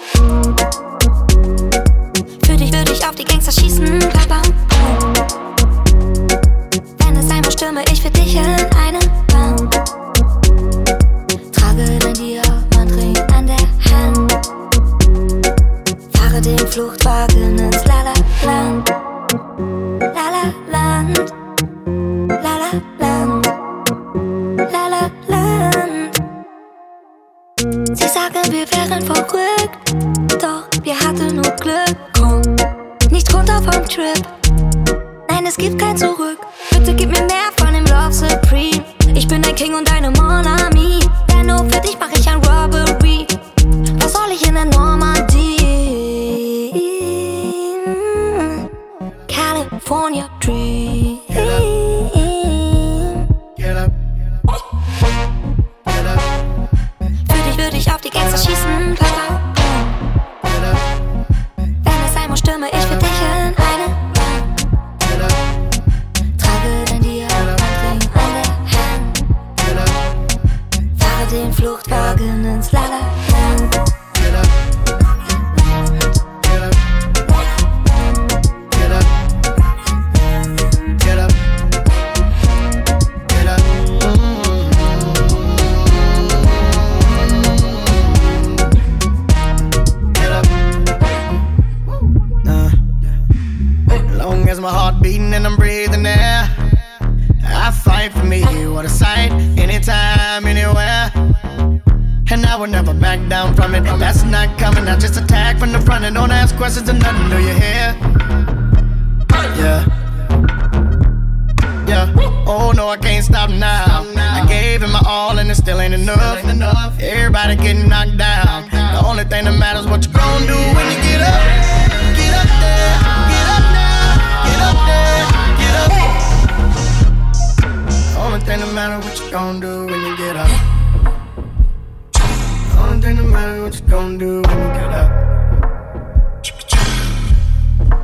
One thing matter what you gonna do when you get up?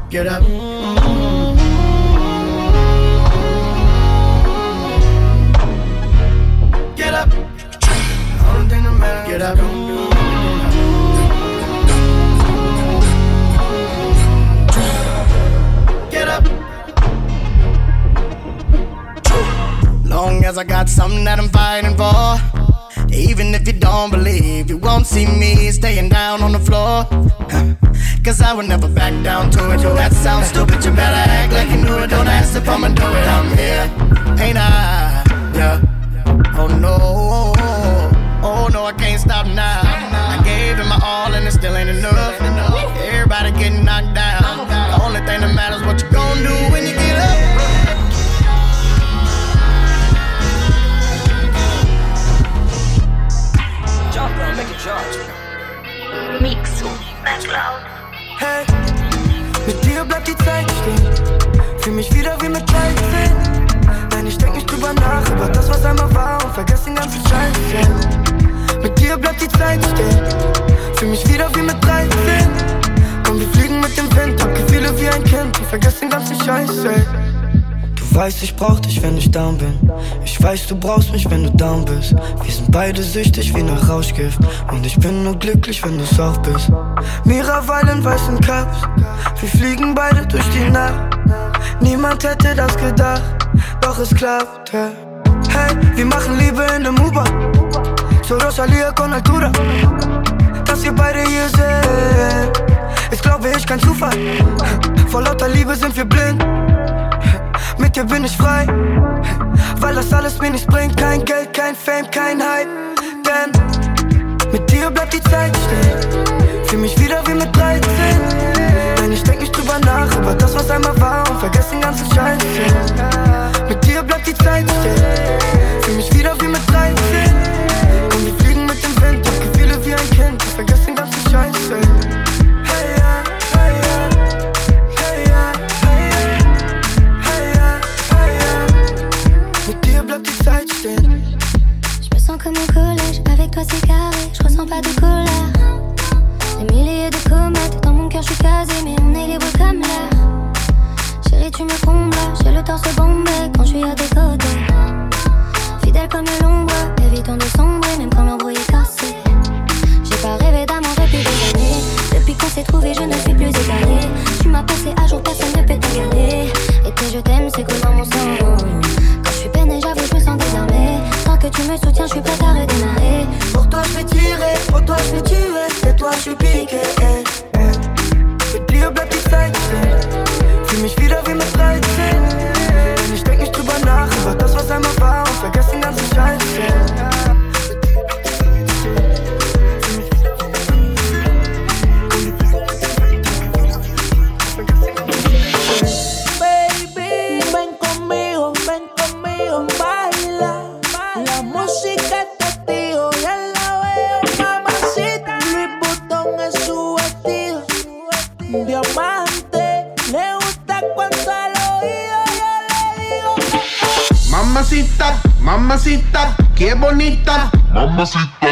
Get up. Get up. Only thing that matters, get up. Get up. Long as I got something that I'm fighting for even if you don't believe, you won't see me staying down on the floor. Cause I would never back down to it. Yo, that sounds stupid. You better act like you knew it. Don't ask if I'ma do it. I'm here, ain't I? Yeah. Oh no. Oh no, I can't stop now. I gave it my all and it still ain't enough. Everybody getting knocked down. Cloud. Hey, mit dir bleibt die Zeit stehen. Fühl mich wieder wie mit 13. Nein, ich denk nicht drüber nach, über das, was einmal war und vergess den ganzen Scheiß. Mit dir bleibt die Zeit stehen. Fühl mich wieder wie mit 13. Komm, wir fliegen mit dem Wind, hab Gefühle wie ein Kind und vergess den ganzen Scheiß, ey. Du weißt, ich brauch dich, wenn ich down bin. Ich weiß, du brauchst mich, wenn du down bist. Wir sind beide süchtig wie nach Rauschgift. Und ich bin nur glücklich, wenn du's auch bist. Miraval in weißen Cups. Wir fliegen beide durch die Nacht. Niemand hätte das gedacht, doch es klappt. Hey, wir machen Liebe in der U-Bahn. So Rosalia con Altura. Dass wir beide hier sind, ist glaube ich kein Zufall. Vor lauter Liebe sind wir blind. Mit dir bin ich frei, weil das alles mir nichts bringt. Kein Geld, kein Fame, kein Hype. Denn mit dir bleibt die Zeit stehen. Fühl mich wieder wie mit 13. Nein, ich denk nicht drüber nach, über das, was einmal war und vergess den ganzen Scheiß. Mit dir bleibt die Zeit stehen. Fühl mich wieder wie mit 13. Komm, wir fliegen mit dem Wind, hab Gefühle wie ein Kind. Ich vergess den ganzen Scheiß. Soutiens, je suis à redémarrer. Pour toi, je vais tirer, pour toi, je vais tuer. Et toi, je suis Mamacita.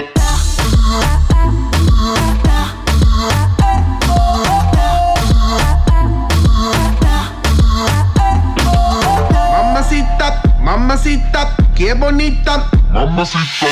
Mamacita, mamacita, qué bonita. Mamacita.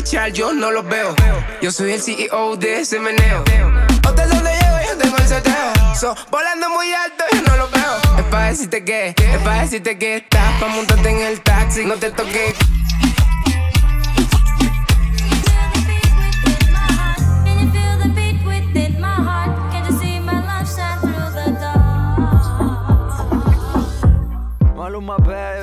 Richard, yo no los veo. Yo soy el CEO de ese meneo. Hotel donde llego, yo tengo el seteo. So, volando muy alto, yo no los veo. Es pa' decirte que, es pa' decirte que estás. Pa' montarte en el taxi, no te toques. my bad.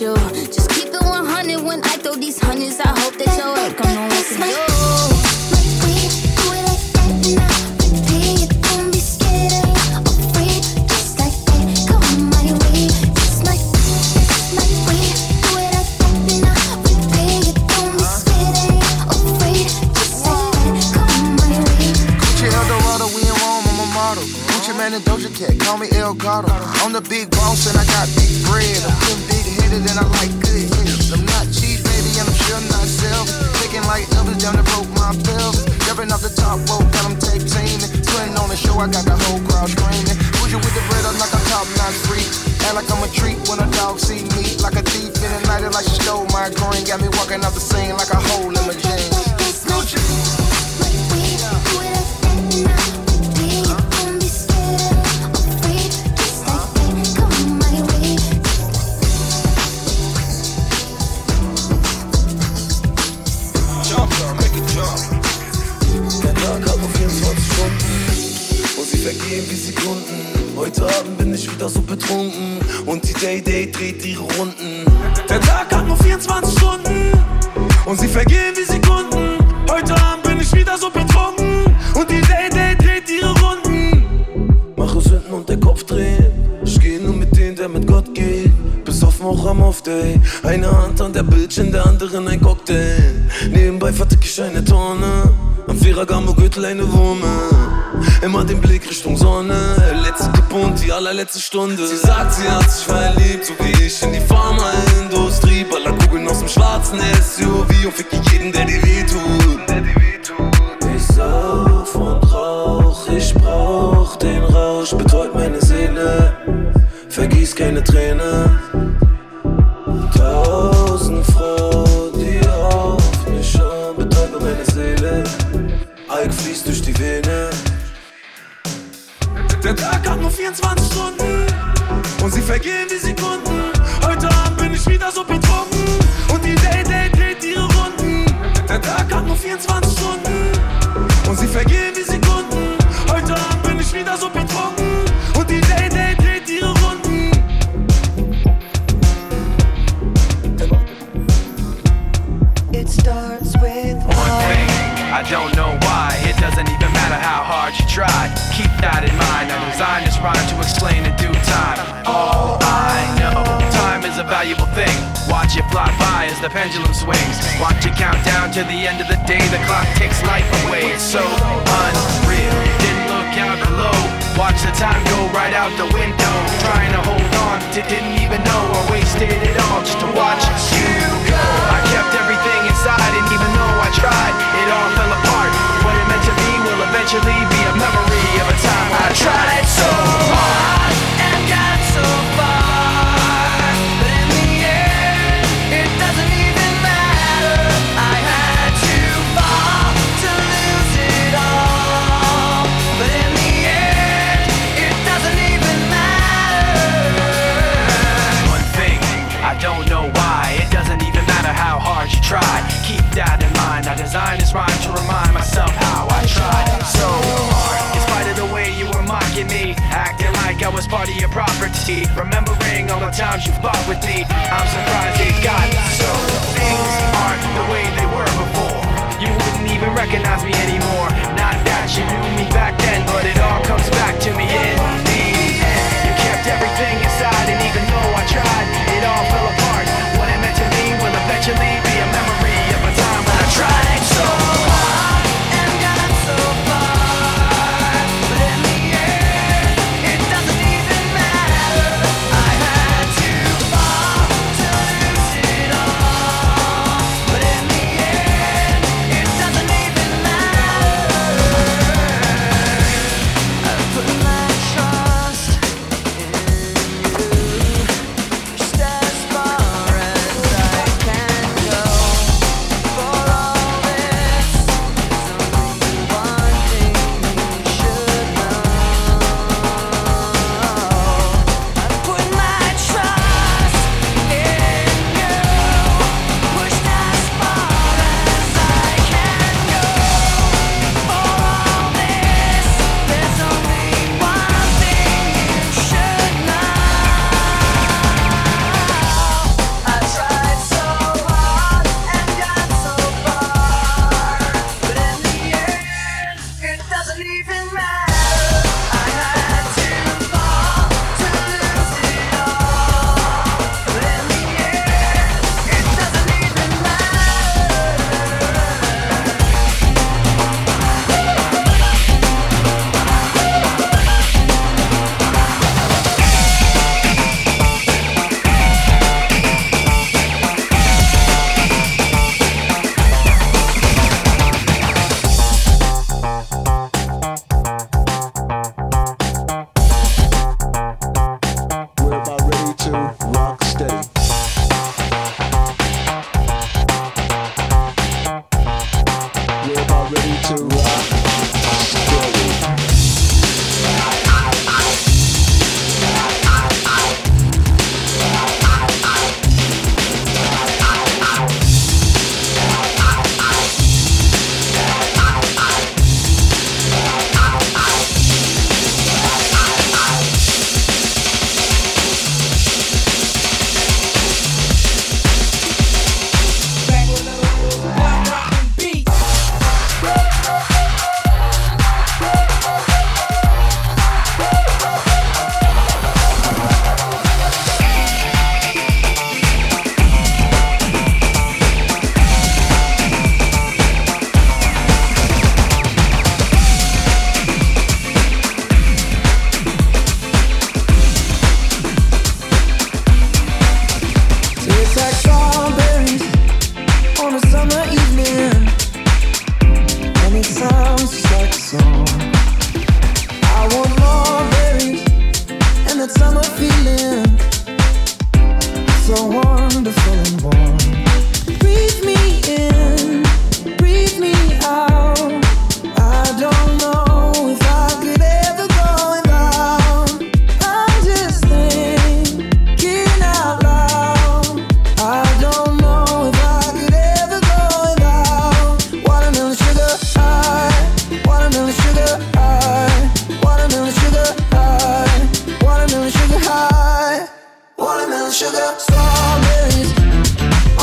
You. Just keep it 100 when I throw these hundreds. I hope that your head come on model. Gucci Man and Doja Cat, call me Gato. I'm the big boss and I got big bread. I'm big headed and I like good hitters. I'm not cheap, baby, and I'm sure not selfish. Thinking like Elvis down the broke my pelvis. Jumping off the top rope, got them tape teaming. Putting on the show, I got the whole crowd screaming. Bougie with the bread, I'm like a top notch freak. Act like I'm a treat when a dog see me. Like a thief in the night, like she stole my green. Got me walking out the scene like a hole in my jeans. Gucci. Vergehen wie Sekunden. Heute Abend bin ich wieder so betrunken und die Day Day dreht ihre Runden. Der Tag hat nur 24 Stunden und sie vergehen wie Sekunden. Heute Abend bin ich wieder so betrunken und die Day Day dreht ihre Runden. Mache Sünden und der Kopf dreht. Ich gehe nur mit denen, der mit Gott geht. Besoffen auch am Off-Day. Eine Hand an der Bildschirm, der anderen ein Cocktail. Nebenbei vertick ich eine Tonne. Am Ferragamo-Gürtel eine Wumme. Immer den Blick Richtung Sonne. Letzte Kippe und die allerletzte Stunde. Sie sagt, sie hat sich verliebt, so wie ich in die Pharmaindustrie. Baller Kugeln aus dem schwarzen SUV und fick jeden, der dir wehtut. Ich sauf und rauch, ich brauch den Rausch, betäubt meine Seele. Vergieß keine Träne. Tausend Frauen, Dreck fließt durch die Vene. Der Tag hat nur 24 Stunden und sie vergehen die Sekunden. Heute Abend bin ich wieder so betrunken und die Date, Date dreht ihre Runden. Der Tag hat nur 24 Stunden und sie vergehen die Sekunden. Heute Abend bin ich wieder so betrunken und die Date, Date dreht ihre Runden. It starts with one thing. I don't know how hard you try. Keep that in mind. I'm designed this rhyme to explain in due time. All I know, time is a valuable thing. Watch it fly by as the pendulum swings. Watch it count down to the end of the day. The clock takes life away. It's so unreal. Didn't look out below. Watch the time go right out the window. Trying to hold on to didn't even know I wasted it all just to watch you eventually be a memory of a time I tried so was part of your property. Remembering all the times you fought with me, I'm surprised it got so. Things aren't the way they were before. You wouldn't even recognize me anymore. Not that you knew me back then, but it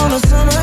on a summer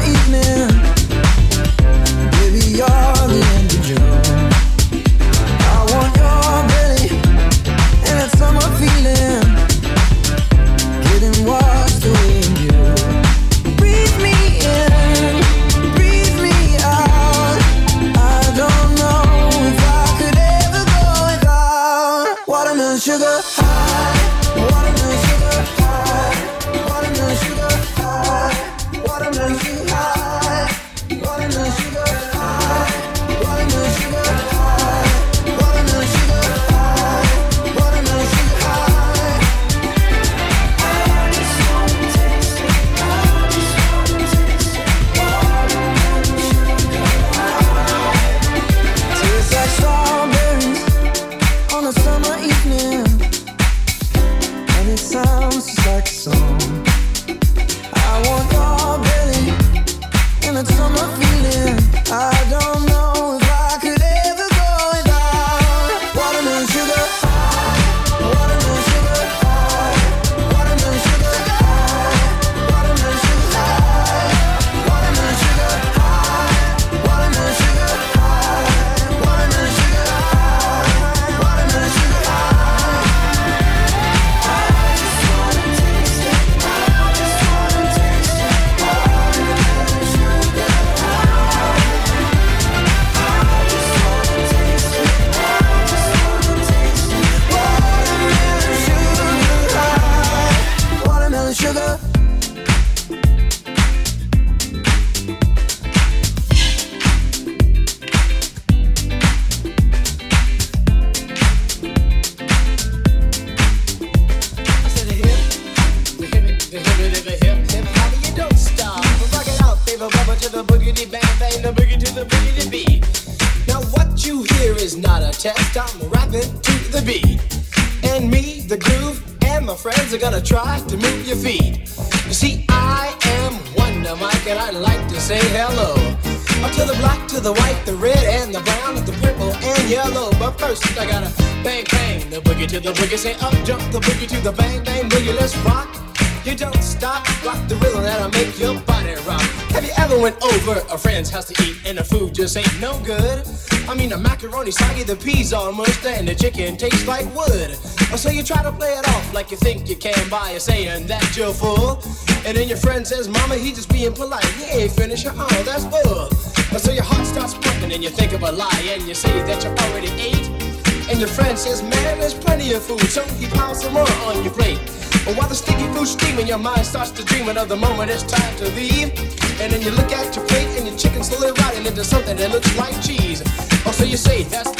chicken tastes like wood. So you try to play it off like you think you can by saying that you're full. And then your friend says, Mama, he just being polite. He ain't finished. Oh, that's bull." So your heart starts pumping and you think of a lie and you say that you already ate. And your friend says, Man, there's plenty of food. So he piles some more on your plate. But while the sticky food's steaming, your mind starts to dream of the moment it's time to leave. And then you look at your plate and your chicken's slowly rotting into something that looks like cheese. Oh, so you say, That's